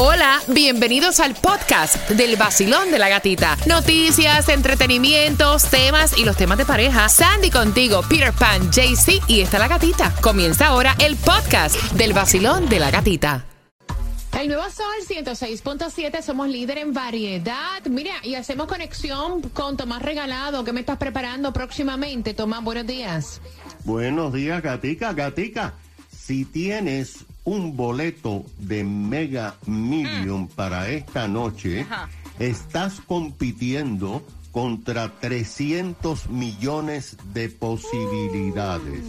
Hola, bienvenidos al podcast del vacilón de la gatita. Noticias, entretenimientos, temas y los temas de pareja. Sandy contigo, Peter Pan, JC y está la gatita. Comienza ahora el podcast del vacilón de la gatita. El nuevo Sol 106.7, somos líder en variedad. Mira, y hacemos conexión con Tomás Regalado. ¿Qué me estás preparando próximamente? Tomás, buenos días. Buenos días, Gatica. Gatica, si tienes un boleto de Mega Million para esta noche, estás compitiendo contra 300 millones de posibilidades.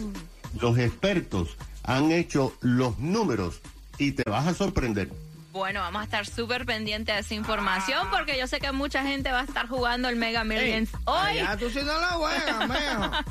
Los expertos han hecho los números y te vas a sorprender. Bueno, vamos a estar súper pendientes de esa información porque yo sé que mucha gente va a estar jugando el Mega Millions hoy. Ya tú sí no la juegas,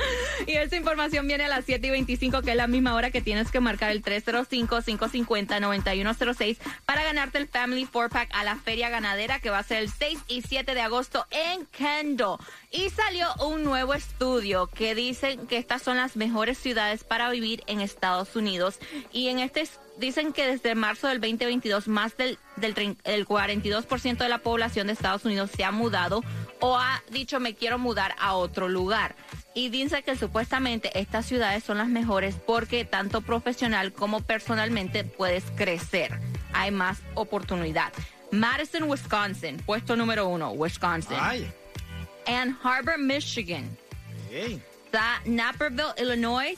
y esa información viene a las 7 y 25, que es la misma hora que tienes que marcar el 305-550-9106 para ganarte el Family 4-Pack a la Feria Ganadera que va a ser el 6 y 7 de agosto en Kendall. Y salió un nuevo estudio que dice que estas son las mejores ciudades para vivir en Estados Unidos. Y en este dicen que desde marzo del 2022 más del, del el 42% de la población de Estados Unidos se ha mudado o ha dicho me quiero mudar a otro lugar. Y dice que supuestamente estas ciudades son las mejores porque tanto profesional como personalmente puedes crecer. Hay más oportunidad. Madison, Wisconsin, puesto número uno, Wisconsin. Ay. Ann Harbor, Michigan. Hey. Está Naperville, Illinois.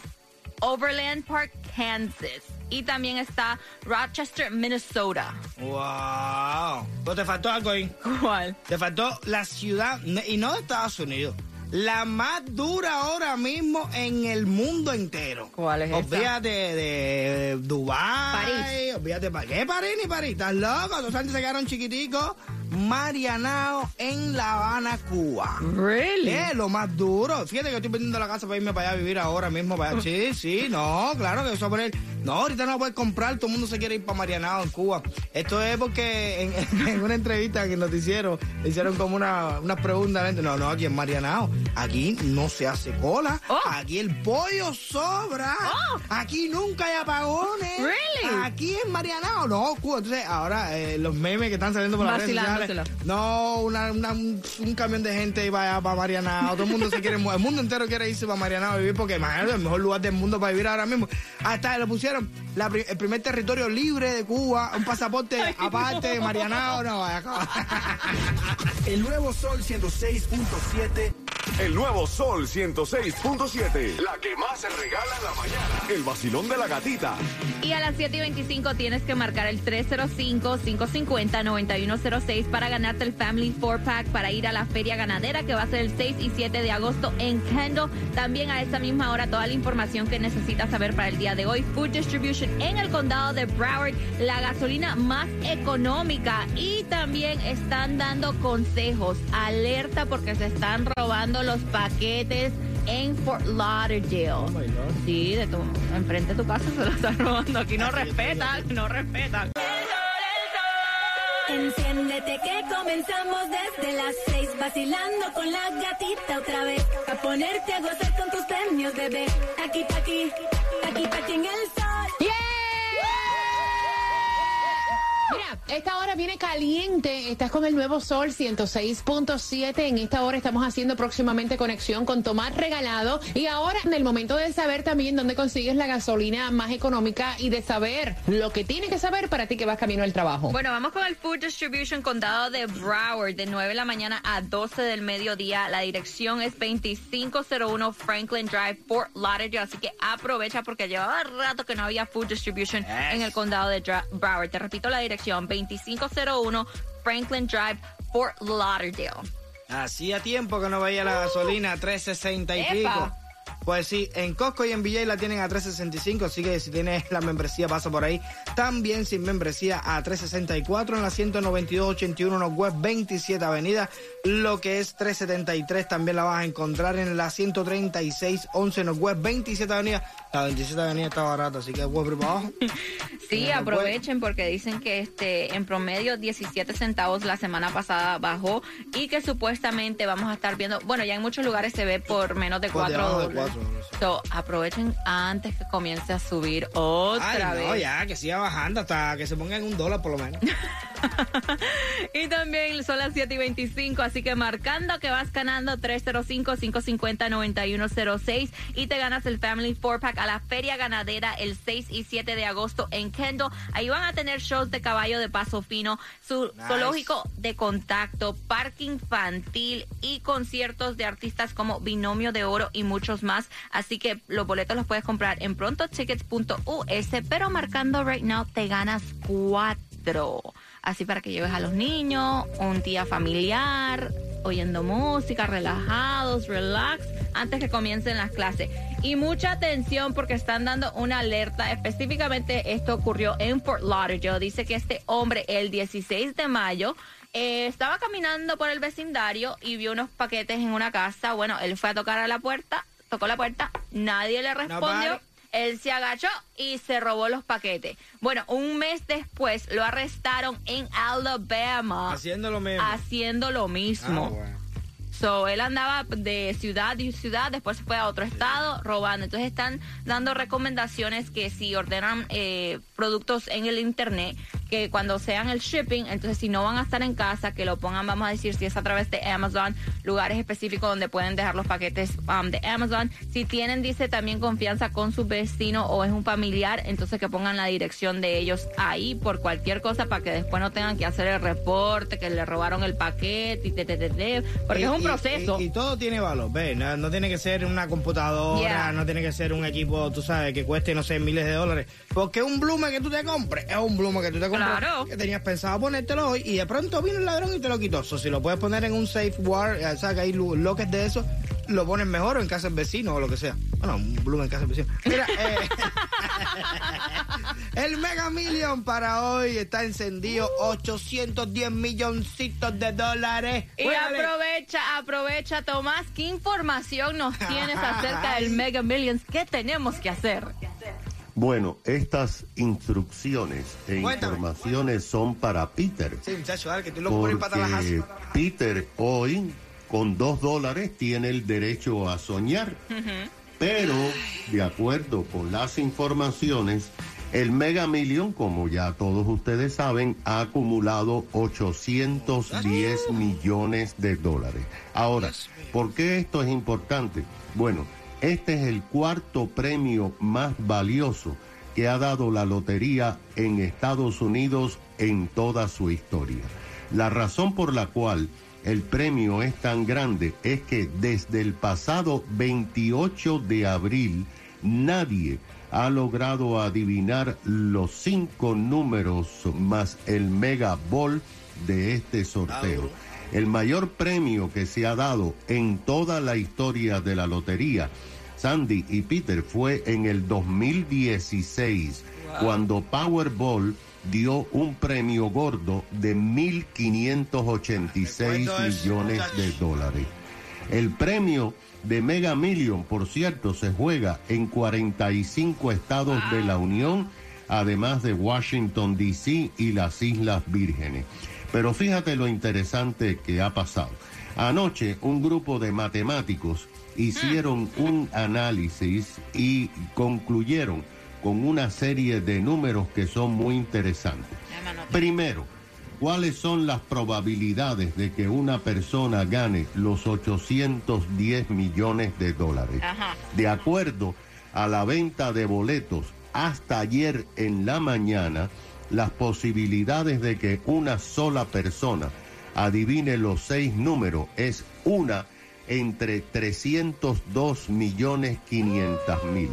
Overland Park, Kansas. Y también está Rochester, Minnesota. Wow. Pero te faltó algo ahí. ¿Cuál? Te faltó la ciudad, y no de Estados Unidos, la más dura ahora mismo en el mundo entero. ¿Cuál es? Olvídate de Dubái. París. Olvídate de ¿Qué París ni París? ¿Estás loco? Los antes se quedaron chiquiticos. Marianao en La Habana, Cuba. Really? Es lo más duro. Fíjate que estoy vendiendo la casa para irme para allá a vivir ahora mismo. Para allá. Sí, sí, no, claro que eso a poner. No, ahorita no lo puedes comprar. Todo el mundo se quiere ir para Marianao en Cuba. Esto es porque en, en una entrevista que nos hicieron, hicieron como una, unas preguntas. a la gente. No, no, aquí en Marianao. Aquí no se hace cola. Oh. Aquí el pollo sobra. Oh. Aquí nunca hay apagones. Really? Aquí en Marianao. No, Cuba. Entonces, ahora eh, los memes que están saliendo por las redes sociales. No, una, una- un, camión de gente va para Marianao. Todo el mundo se quiere El mundo entero quiere irse para Marianao a vivir porque imagínate, el mejor lugar del mundo para vivir ahora mismo. Hasta le pusieron la el primer territorio libre de Cuba, un pasaporte aparte de Marianao. No, vaya, El nuevo Sol 106.7. El nuevo Sol 106.7. La que más se regala en la mañana. El vacilón de la gatita. Y a las 7 y 25 tienes que marcar el 305-550-9106 para ganarte el Family 4-Pack para ir a la Feria Ganadera que va a ser el 6 y 7 de agosto en Kendall. También a esa misma hora toda la información que necesitas saber para el día de hoy. Food Distribution en el condado de Broward, la gasolina más económica. Y también están dando consejos. Alerta porque se están robando los paquetes en Fort Lauderdale. Sí, de tu, enfrente de tu casa se lo están robando. Aquí no respetan, no respetan. Enciéndete que comenzamos desde las seis vacilando con la gatita otra vez a ponerte a gozar con tus premios bebé aquí pa aquí aquí pa aquí en el esta hora viene caliente. Estás con el nuevo Sol 106.7. En esta hora estamos haciendo próximamente conexión con Tomás Regalado. Y ahora, en el momento de saber también dónde consigues la gasolina más económica y de saber lo que tienes que saber para ti que vas camino al trabajo. Bueno, vamos con el Food Distribution Condado de Broward de 9 de la mañana a 12 del mediodía. La dirección es 2501 Franklin Drive, Fort Lauderdale. Así que aprovecha porque llevaba rato que no había Food Distribution en el condado de Broward. Te repito la dirección, 2501 Franklin Drive, Fort Lauderdale. Hacía tiempo que no veía la gasolina a 3.60 y Epa. pico. Pues sí, en Costco y en VJ la tienen a 3.65, así que si tienes la membresía pasa por ahí. También sin membresía a 3.64 en la 19281 Northwest 27 Avenida. Lo que es 3.73 también la vas a encontrar en la 13611 Northwest 27 Avenida. La 27 Avenida está barata, así que voy para abajo. Sí, aprovechen porque dicen que este en promedio 17 centavos la semana pasada bajó y que supuestamente vamos a estar viendo, bueno, ya en muchos lugares se ve por menos de Por 4 debajo de dólares. So, aprovechen antes que comience a subir otra Ay, no, vez. ya, que siga bajando hasta que se ponga en un dólar por lo menos. y también son las 7 y 25, así que marcando que vas ganando 305-550-9106 y te ganas el Family 4-Pack a la Feria Ganadera el 6 y 7 de agosto en Kendall. Ahí van a tener shows de caballo de paso fino, su Nice. zoológico de contacto, parque infantil y conciertos de artistas como Binomio de Oro y muchos más. Así que los boletos los puedes comprar en prontotickets.us, pero marcando right now te ganas cuatro. Así para que lleves a los niños, un día familiar, oyendo música, relajados, relax, antes que comiencen las clases. Y mucha atención porque están dando una alerta. Específicamente esto ocurrió en Fort Lauderdale. Dice que este hombre el 16 de mayo eh, estaba caminando por el vecindario y vio unos paquetes en una casa. Bueno, él fue a tocar a la puerta, tocó la puerta, nadie le respondió. Él se agachó y se robó los paquetes. Bueno, un mes después lo arrestaron en Alabama Haciendo lo mismo. haciendo lo mismo. Ah, bueno. So, él andaba de ciudad y ciudad, después se fue a otro estado robando. Entonces están dando recomendaciones que si ordenan eh, productos en el internet, que cuando sean el shipping, entonces si no van a estar en casa, que lo pongan, vamos a decir, si es a través de Amazon, lugares específicos donde pueden dejar los paquetes um, de Amazon. Si tienen, dice, también confianza con su vecino o es un familiar, entonces que pongan la dirección de ellos ahí por cualquier cosa para que después no tengan que hacer el reporte, que le robaron el paquete y te, te, te, te, porque Y- es un y- proceso. Y, y todo tiene valor, ¿ves? No, no tiene que ser una computadora, Yeah. no tiene que ser un equipo, tú sabes, que cueste, no sé, miles de dólares. Porque un blume que tú te compres es un blume que tú te compres. Claro. Que tenías pensado ponértelo hoy y de pronto vino el ladrón y te lo quitó. So, si lo puedes poner en un safe word, o sea, que hay lo- loques de eso, lo pones mejor o en casa del vecino o lo que sea. Bueno, un blume en casa del vecino. Mira, eh, el Mega Million para hoy está encendido 810 milloncitos de dólares. Y aprovecha, aprovecha, Tomás, ¿qué información nos tienes acerca del Mega Millions? ¿Qué tenemos que hacer? Bueno, estas instrucciones e Cuéntame. informaciones son para Peter. Sí, muchacho, dale, que ir para Porque. Peter hoy, con dos dólares, tiene el derecho a soñar. Pero, de acuerdo con las informaciones, el Mega Million, como ya todos ustedes saben, ha acumulado 810 millones de dólares. Ahora, ¿por qué esto es importante? Bueno, este es el cuarto premio más valioso que ha dado la lotería en Estados Unidos en toda su historia. La razón por la cual el premio es tan grande es que desde el pasado 28 de abril nadie ha logrado adivinar los cinco números más el Mega Ball de este sorteo. El mayor premio que se ha dado en toda la historia de la lotería, Sandy y Peter, fue en el 2016, cuando Powerball dio un premio gordo de 1.586 ¿Cuánto es, millones de dólares. El premio de Mega Million, por cierto, se juega en 45 estados de la Unión, además de Washington, D.C. y las Islas Vírgenes. Pero fíjate lo interesante que ha pasado. Anoche un grupo de matemáticos hicieron un análisis y concluyeron con una serie de números que son muy interesantes. Primero, ¿cuáles son las probabilidades de que una persona gane los 810 millones de dólares? Ajá. De acuerdo a la venta de boletos hasta ayer en la mañana, las posibilidades de que una sola persona adivine los seis números es una entre 302 millones 500 mil.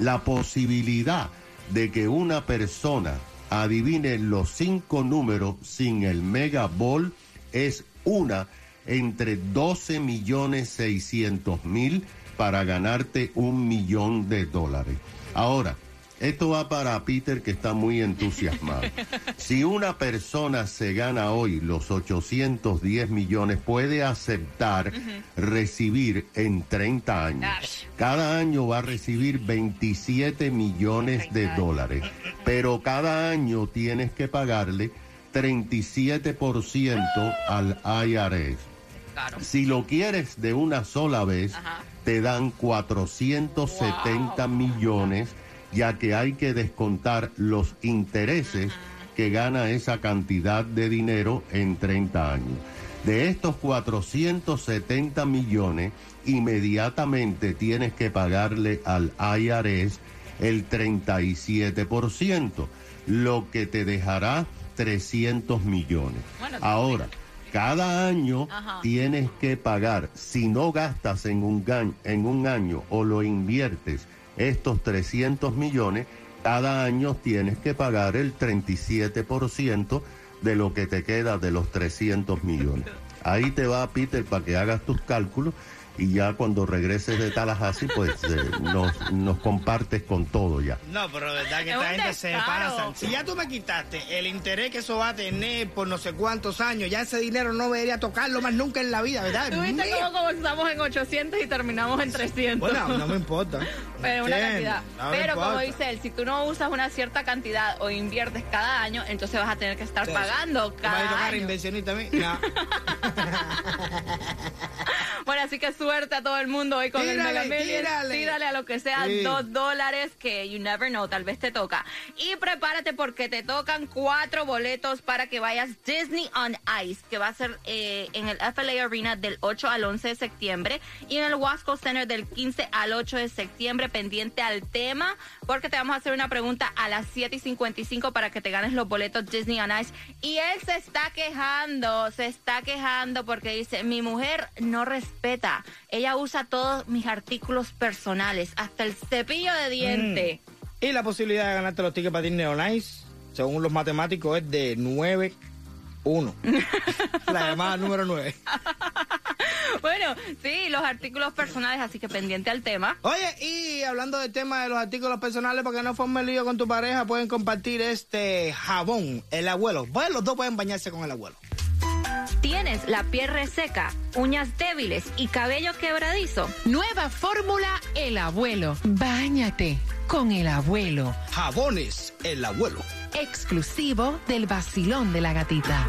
La posibilidad de que una persona adivine los cinco números sin el Mega Ball es una entre 12 millones 600 mil para ganarte un millón de dólares. Ahora, esto va para Peter que está muy entusiasmado. Si una persona se gana hoy los 810 millones, puede aceptar recibir en 30 años. Cada año va a recibir 27 millones de dólares, pero cada año tienes que pagarle 37% al IRS. Claro. Si lo quieres de una sola vez, Ajá. te dan 470 millones, ya que hay que descontar los intereses que gana esa cantidad de dinero en 30 años. De estos 470 millones, inmediatamente tienes que pagarle al IRS el 37%, lo que te dejará 300 millones. Ahora, cada año Ajá. tienes que pagar, si no gastas en un, en un año o lo inviertes estos 300 millones, cada año tienes que pagar el 37% de lo que te queda de los 300 millones. Ahí te va Peter para que hagas tus cálculos y ya cuando regreses de Tallahassee pues eh, nos, nos compartes con todo ya. No, pero verdad que Es esta gente se descaro. pasa. Si ya tú me quitaste el interés que eso va a tener por no sé cuántos años, ya ese dinero no debería tocarlo más nunca en la vida, ¿verdad? Tú viste cómo comenzamos en 800 y terminamos en 300. Bueno, no me importa. Pero una cantidad. No Pero como dice él, si tú no usas una cierta cantidad o inviertes cada año, entonces vas a tener que estar Sí. pagando ¿Te vas a cada tocar año. inversionista a mí? No. Bueno, así que suerte a todo el mundo hoy con Tírale, el Mega Millions. tírale. Tírale a lo que sea, Sí. dos dólares, que you never know, tal vez te toca. Y prepárate porque te tocan cuatro boletos para que vayas Disney on Ice, que va a ser eh, en el FLA Arena del 8 al 11 de septiembre y en el Wasco Center del 15 al 8 de septiembre, pendiente al tema, porque te vamos a hacer una pregunta a las 7 y 55 para que te ganes los boletos Disney on Ice. Y él se está quejando, se está quejando porque dice, mi mujer no respeta, ella usa todos mis artículos personales, hasta el cepillo de diente. Y la posibilidad de ganarte los tickets para Disney on Ice, según los matemáticos, es de 9 1. la llamada número 9. Bueno, sí, los artículos personales, así que pendiente al tema. Oye, y hablando del tema de los artículos personales, para que no forme lío con tu pareja, pueden compartir este jabón, el abuelo. Bueno, los dos pueden bañarse con el abuelo. ¿Tienes la piel reseca, uñas débiles y cabello quebradizo? Nueva fórmula El Abuelo. Báñate con el abuelo. Jabones, el abuelo. Exclusivo del vacilón de la gatita.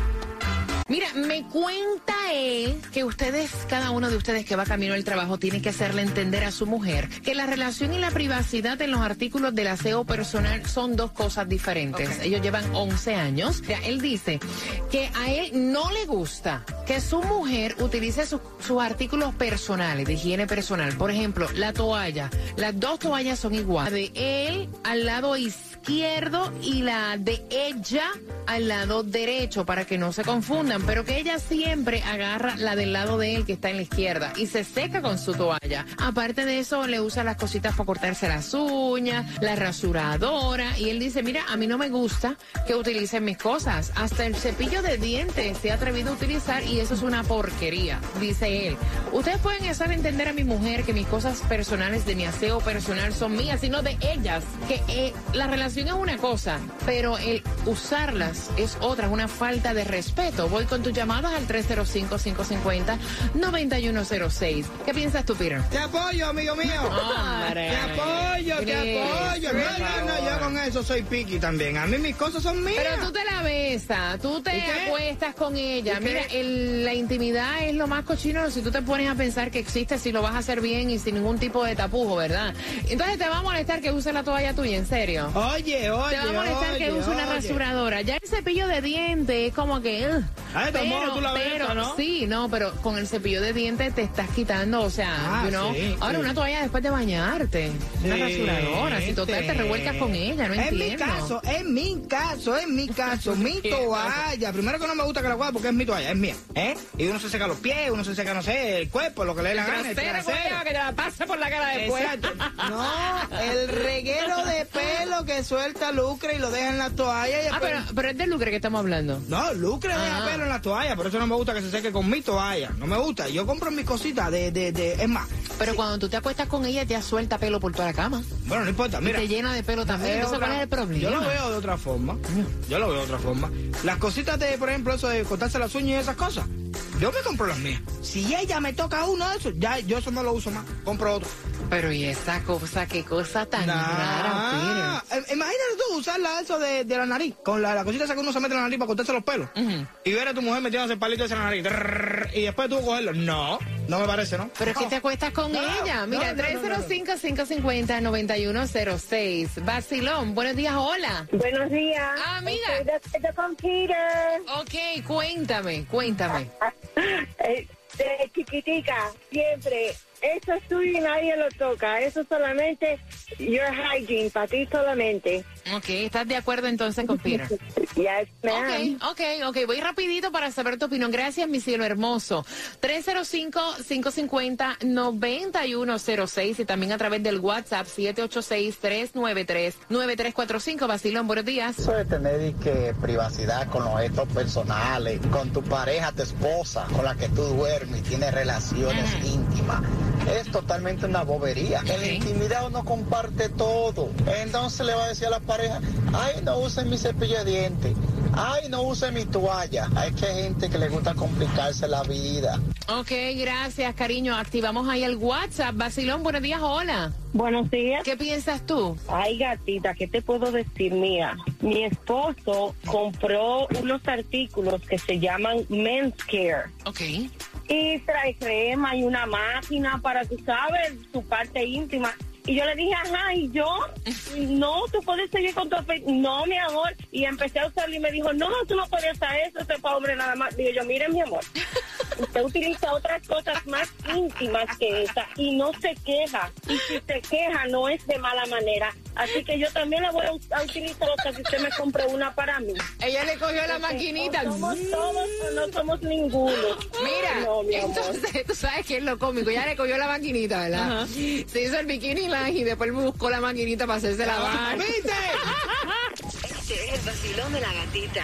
Mira, me cuenta él que ustedes, cada uno de ustedes que va camino al trabajo, tiene que hacerle entender a su mujer que la relación y la privacidad en los artículos del aseo personal son dos cosas diferentes. Ellos llevan 11 años. Ya, él dice que a él no le gusta que su mujer utilice sus- sus artículos personales, de higiene personal. Por ejemplo, la toalla. Las dos toallas son iguales. La de él al lado izquierdo y la de ella al lado derecho para que no se confundan, pero que ella siempre agarra la del lado de él que está en la izquierda y se seca con su toalla. Aparte de eso, le usa las cositas para cortarse las uñas, la rasuradora y él dice, mira, a mí no me gusta que utilicen mis cosas. Hasta el cepillo de dientes se ha atrevido a utilizar y eso es una porquería, dice él. Ustedes pueden hacer entender a mi mujer que mis cosas personales de mi aseo personal son mías, sino de ellas, que eh, la relación es una cosa, pero el usarlas es otra, es una falta de respeto. Voy con tus llamadas al 305-550-9106. ¿Qué piensas tú, Peter? Te apoyo, amigo mío. Hombre. Te apoyo, te apoyo. No, no, no, yo con eso soy piqui también. A mí mis cosas son mías. Pero tú te la besas, tú te acuestas con ella. Mira, el- la intimidad es lo más cochino si tú te pones a pensar que existe si lo vas a hacer bien y sin ningún tipo de tapujo, ¿verdad? Entonces te va a molestar que use la toalla tuya, en serio. Oye, oye, Te va a molestar que use una rasuradora. Ya el cepillo de dientes es como que. ugh. Ah, de todos modos tú la besas, pero, ¿no? sí, no, pero con el cepillo de dientes te estás quitando, o sea, Ah, you know, sí, ahora sí. una toalla después de bañarte, una rasuradora, si total te revuelcas con ella, no en entiendo. mi caso, en mi caso, en mi caso, mi toalla. Primero que no me gusta que la guarde porque es mi toalla, es mía. ¿eh? Y uno se seca los pies, uno se seca, no sé, el cuerpo, lo que le dé la gana. el trasero. que te la pase por la cara después. Exacto. No, el reguero de pelo que suelta Lucre y lo deja en la toalla. Y Ah, pero, pero es de lucre que estamos hablando. No, Lucre deja Ah. pelo en la toalla, por eso no me gusta que se seque con mi toalla. No me gusta. Yo compro mis cositas de, de, de, es más. Pero cuando tú te acuestas con ella, te suelta pelo por toda la cama. Bueno, no importa, mira. y te llena de pelo también. Es Entonces, otra- ¿cuál es el problema? Yo lo veo de otra forma. Yo lo veo de otra forma. Las cositas de, por ejemplo, eso de cortarse las uñas y esas cosas. Yo me compro las mías. Si ella me toca uno de esos, ya yo eso no lo uso más. Compro otro. Pero y esa cosa, qué cosa tan Nah. rara, Peter. Eh, Imagínate tú usarla eso de, de la nariz, con la, la cosita esa que uno se mete en la nariz para cortarse los pelos. Y ver a tu mujer metiéndose el palito de esa nariz. Trrr, y después tú cogerlo. No, No me parece, ¿no? Pero es que te acuestas con ella. Mira, no, no, no, no. 305-550-9106. Vacilón, buenos días, hola. Buenos días. Ah, amiga. Estoy de con Peter. Ok, cuéntame, cuéntame. Eh, de chiquitica, siempre. Eso es tuyo y nadie lo toca. Eso solamente, your hygiene, para ti solamente. Ok, ¿estás de acuerdo entonces con Peter? Yes, ma'am. Ok, ok, ok. Voy rapidito para saber tu opinión. Gracias, mi cielo hermoso. 305-550-9106 y también a través del WhatsApp 786-393-9345. Basilón, buenos días. Eso de tener que privacidad con los gestos personales, con tu pareja, tu esposa, con la que tú duermes y tienes relaciones íntimas, es totalmente una bobería. En la intimidad uno comparte todo. Entonces le va a decir a la pareja, ay, no usen mi cepillo de dientes. Ay, no usen mi toalla. Hay que hay gente que le gusta complicarse la vida. Ok, gracias, cariño. Activamos ahí el WhatsApp. Basilón, buenos días, hola. Buenos días. ¿Qué piensas tú? Ay, gatita, ¿qué te puedo decir, mía? Mi esposo compró unos artículos que se llaman Men's Care. Ok. Y trae crema y una máquina para, tú sabes, tu parte íntima. Y yo le dije, ajá, y yo, no, tú puedes seguir con tu No, mi amor. Y empecé a usarlo y me dijo, no, tú no puedes usar eso, eso es para hombre nada más. Digo yo, mire, mi amor, usted utiliza otras cosas más íntimas que esa y no se queja. Y si se queja, no es de mala manera. Así que yo también la voy a, utilizar hasta que usted me compre una para mí. Ella le cogió la maquinita. O somos todos o no somos ninguno. Mira, No, mi amor. entonces tú sabes que es lo cómico. Ya le cogió la maquinita, ¿verdad? Se hizo el bikini line y después me buscó la maquinita para hacerse la barba. ¿Viste? Este es el vacilón de la gatita.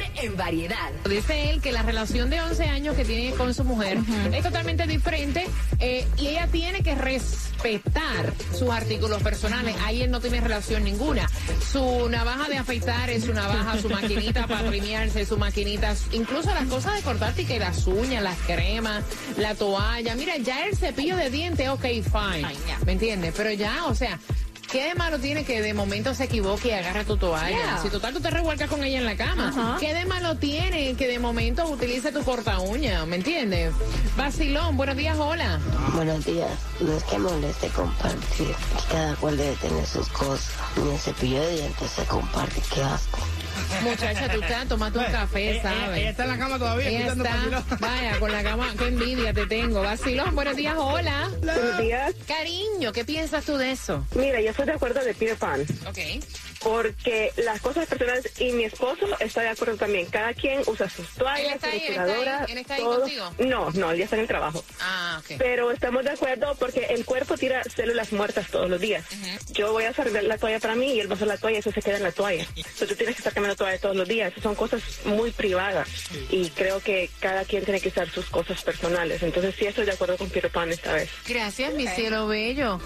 en variedad. Dice él que la relación de 11 años que tiene con su mujer es totalmente diferente eh, y ella tiene que respetar sus artículos personales. Ahí él no tiene relación ninguna. Su navaja de afeitar es su navaja, su maquinita para trimearse, su maquinita, incluso las cosas de cortarte y que las uñas, las cremas, la toalla. Mira, ya el cepillo de dientes, ok, fine. ¿Me entiendes? Pero ya, o sea. ¿Qué de malo tiene que de momento se equivoque y agarra tu toalla? Yeah. Si total tú te revuelcas con ella en la cama. ¿Qué de malo tiene que de momento utilice tu corta uña? ¿Me entiendes? Vacilón, buenos días, hola. Buenos días. No es que moleste compartir, cada cual debe tener sus cosas. Ni el cepillo de dientes se comparte, qué asco. Muchacha, tú estás tomando un café, Ella- ella- ¿sabes? Ella está en la cama todavía Ella está, vaya, con la cama, qué envidia te tengo. Vacilón, buenos días, hola. Buenos días. Cariño, ¿qué piensas tú de eso? Mira, yo estoy de acuerdo de Peter Pan. Ok. Porque las cosas personales y mi esposo está de acuerdo también. Cada quien usa sus ¿Él toallas, su ahí? ¿Él está ahí? ¿Él está ahí? No, no, él ya está en el trabajo. Ah, ok. Pero estamos de acuerdo porque el cuerpo tira células muertas todos los días. Yo voy a usar la toalla para mí y él va a usar la toalla y eso se queda en la toalla. Entonces tú tienes que estar cambiando toalla todos los días. Esas son cosas muy privadas y creo que cada quien tiene que usar sus cosas personales. Entonces sí estoy de acuerdo con Peter Pan esta vez. Gracias, mi cielo bello.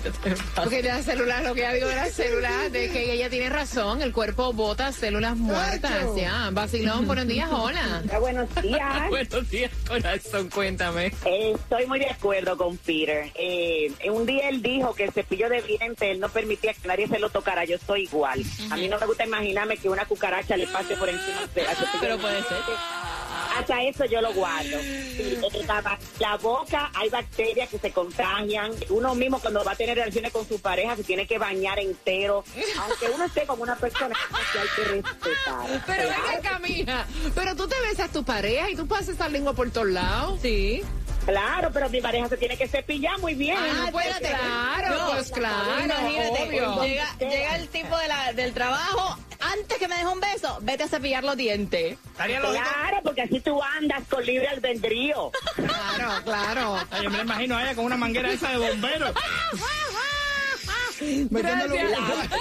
Porque de las células, lo que ya digo de las células, de que ella tiene razón, el cuerpo bota células muertas, ya. Vacilón, buenos días, hola. buenos días. buenos días, corazón, cuéntame. Eh, estoy muy de acuerdo con Peter. Eh, un día él dijo que el cepillo de dientes él no permitía que nadie se lo tocara. Yo soy igual. A mí no me gusta imaginarme que una cucaracha le pase por encima de al cepillo Pero de puede ser. Hasta eso yo lo guardo. Sí, la, la boca hay bacterias que se contagian. Uno mismo cuando va a tener relaciones con su pareja se tiene que bañar entero. Aunque uno esté con una persona que hay que respetar. Pero venga, Camila, pero tú te besas a tu pareja y tú pasas esa lengua por todos lados. Sí. Claro, pero mi pareja se tiene que cepillar muy bien. Ah, pues claro, No, pues claro, Imagínate, obvio. llega, llega el tipo de la, del trabajo, antes que me deje un beso, vete a cepillar los dientes. Claro, porque así tú andas con libre albedrío. Claro, claro. Yo me la imagino a ella con una manguera esa de bombero. Metiéndole un- Gracias.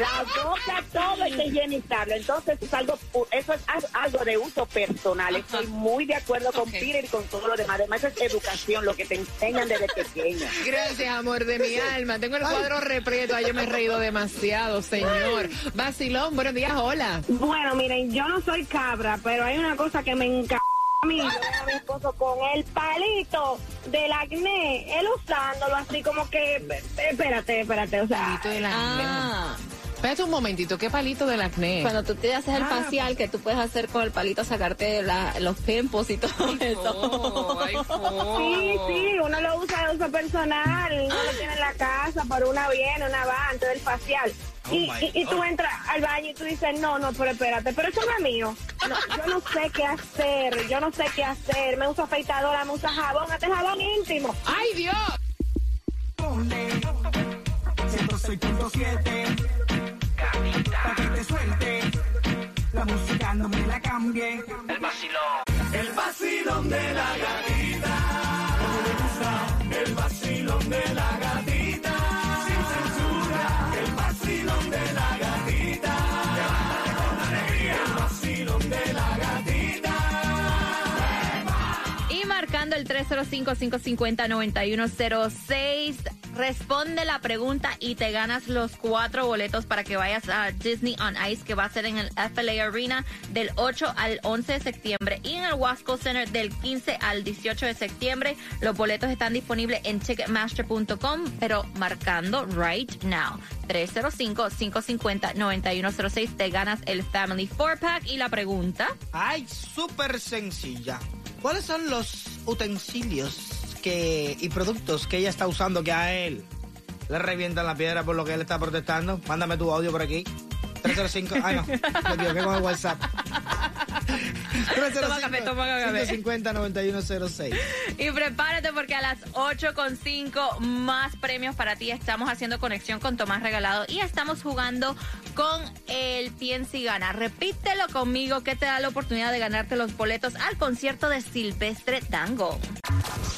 La boca todo es higienizable. Entonces es algo, pu- eso es al- algo de uso personal. Estoy muy de acuerdo con Peter y con todo lo demás. Además es educación, lo que te enseñan desde pequeña. Gracias, amor de mi alma. Tengo el cuadro repleto. Ay, yo me he reído demasiado, señor. Vacilón, buenos días, hola. Bueno, miren, yo no soy cabra, pero hay una cosa que me encanta a mí. Yo veo a mi esposo con el palito del acné, él usándolo así como que, espérate, espérate, o sea, Palito del acné. Ah, Espérate un momentito, ¿qué palito del acné? cuando tú te haces el Ah, facial, que tú puedes hacer con el palito, sacarte la- los pimpos y todo eso. Oh, ay, oh. sí, sí, uno lo usa de uso personal, uno lo tiene en la casa, pero una viene, una va, antes del facial. Y, Oh y, y tú entras al baño y tú dices, no, no, pero espérate, pero eso no es mío. No, yo no sé qué hacer, yo no sé qué hacer. Me uso afeitadora, me uso jabón, este jabón íntimo. ¡Ay, Dios! 106.7 Pa' que te suelte. La música no me la cambie. El vacilón. El vacilón de la gatita. Como le gusta El vacilón de la gatita el 305-550-9106, responde la pregunta y te ganas los cuatro boletos para que vayas a Disney on Ice, que va a ser en el FLA Arena del 8 al 11 de septiembre y en el Wasco Center del 15 al 18 de septiembre. Los boletos están disponibles en ticketmaster.com, pero marcando right now. 305-550-9106, te ganas el Family 4-Pack y la pregunta... Ay, súper sencilla. ¿Cuáles son los utensilios que y productos que ella está usando que a él le revientan la piedra por lo que él está protestando? Mándame tu audio por aquí. 305. Ay, no. Me equivoqué con el WhatsApp. Toma café, toma café. 550-9106. Y prepárate porque a las 8.5 más premios para ti. Estamos haciendo conexión con Tomás Regalado y estamos jugando con el Piensa y Gana. Repítelo conmigo que te da la oportunidad de ganarte los boletos al concierto de Silvestre Tango.